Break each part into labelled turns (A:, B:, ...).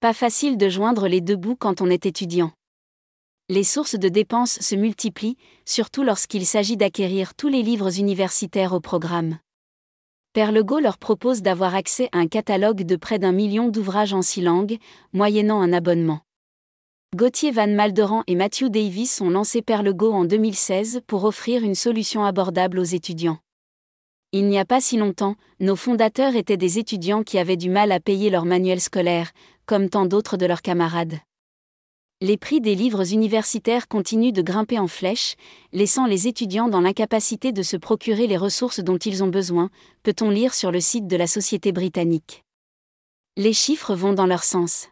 A: Pas facile de joindre les deux bouts quand on est étudiant. Les sources de dépenses se multiplient, surtout lorsqu'il s'agit d'acquérir tous les livres universitaires au programme. Perlego leur propose d'avoir accès à un catalogue de près d'un million d'ouvrages en six langues, moyennant un abonnement. Gauthier Van Malderan et Matthew Davis ont lancé Perlego en 2016 pour offrir une solution abordable aux étudiants. Il n'y a pas si longtemps, nos fondateurs étaient des étudiants qui avaient du mal à payer leur manuel scolaire, comme tant d'autres de leurs camarades. Les prix des livres universitaires continuent de grimper en flèche, laissant les étudiants dans l'incapacité de se procurer les ressources dont ils ont besoin, peut-on lire sur le site de la Société britannique. Les chiffres vont dans leur sens.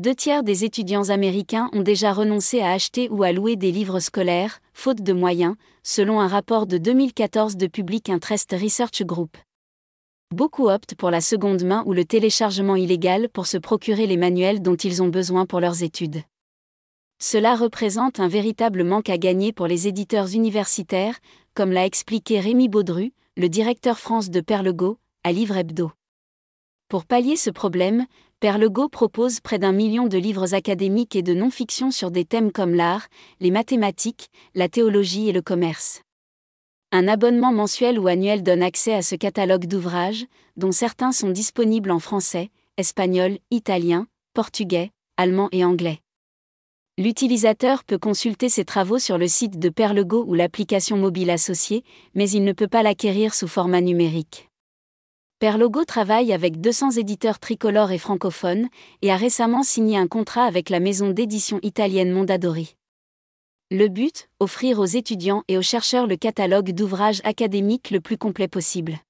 A: Deux tiers des étudiants américains ont déjà renoncé à acheter ou à louer des livres scolaires, faute de moyens, selon un rapport de 2014 de Public Interest Research Group. Beaucoup optent pour la seconde main ou le téléchargement illégal pour se procurer les manuels dont ils ont besoin pour leurs études. Cela représente un véritable manque à gagner pour les éditeurs universitaires, comme l'a expliqué Rémi Baudru, le directeur France de Perlego, à Livre Hebdo. Pour pallier ce problème, Perlego propose près d'un million de livres académiques et de non-fiction sur des thèmes comme l'art, les mathématiques, la théologie et le commerce. Un abonnement mensuel ou annuel donne accès à ce catalogue d'ouvrages, dont certains sont disponibles en français, espagnol, italien, portugais, allemand et anglais. L'utilisateur peut consulter ses travaux sur le site de Perlego ou l'application mobile associée, mais il ne peut pas l'acquérir sous format numérique. Perlogo travaille avec 200 éditeurs tricolores et francophones, et a récemment signé un contrat avec la maison d'édition italienne Mondadori. Le but, offrir aux étudiants et aux chercheurs le catalogue d'ouvrages académiques le plus complet possible.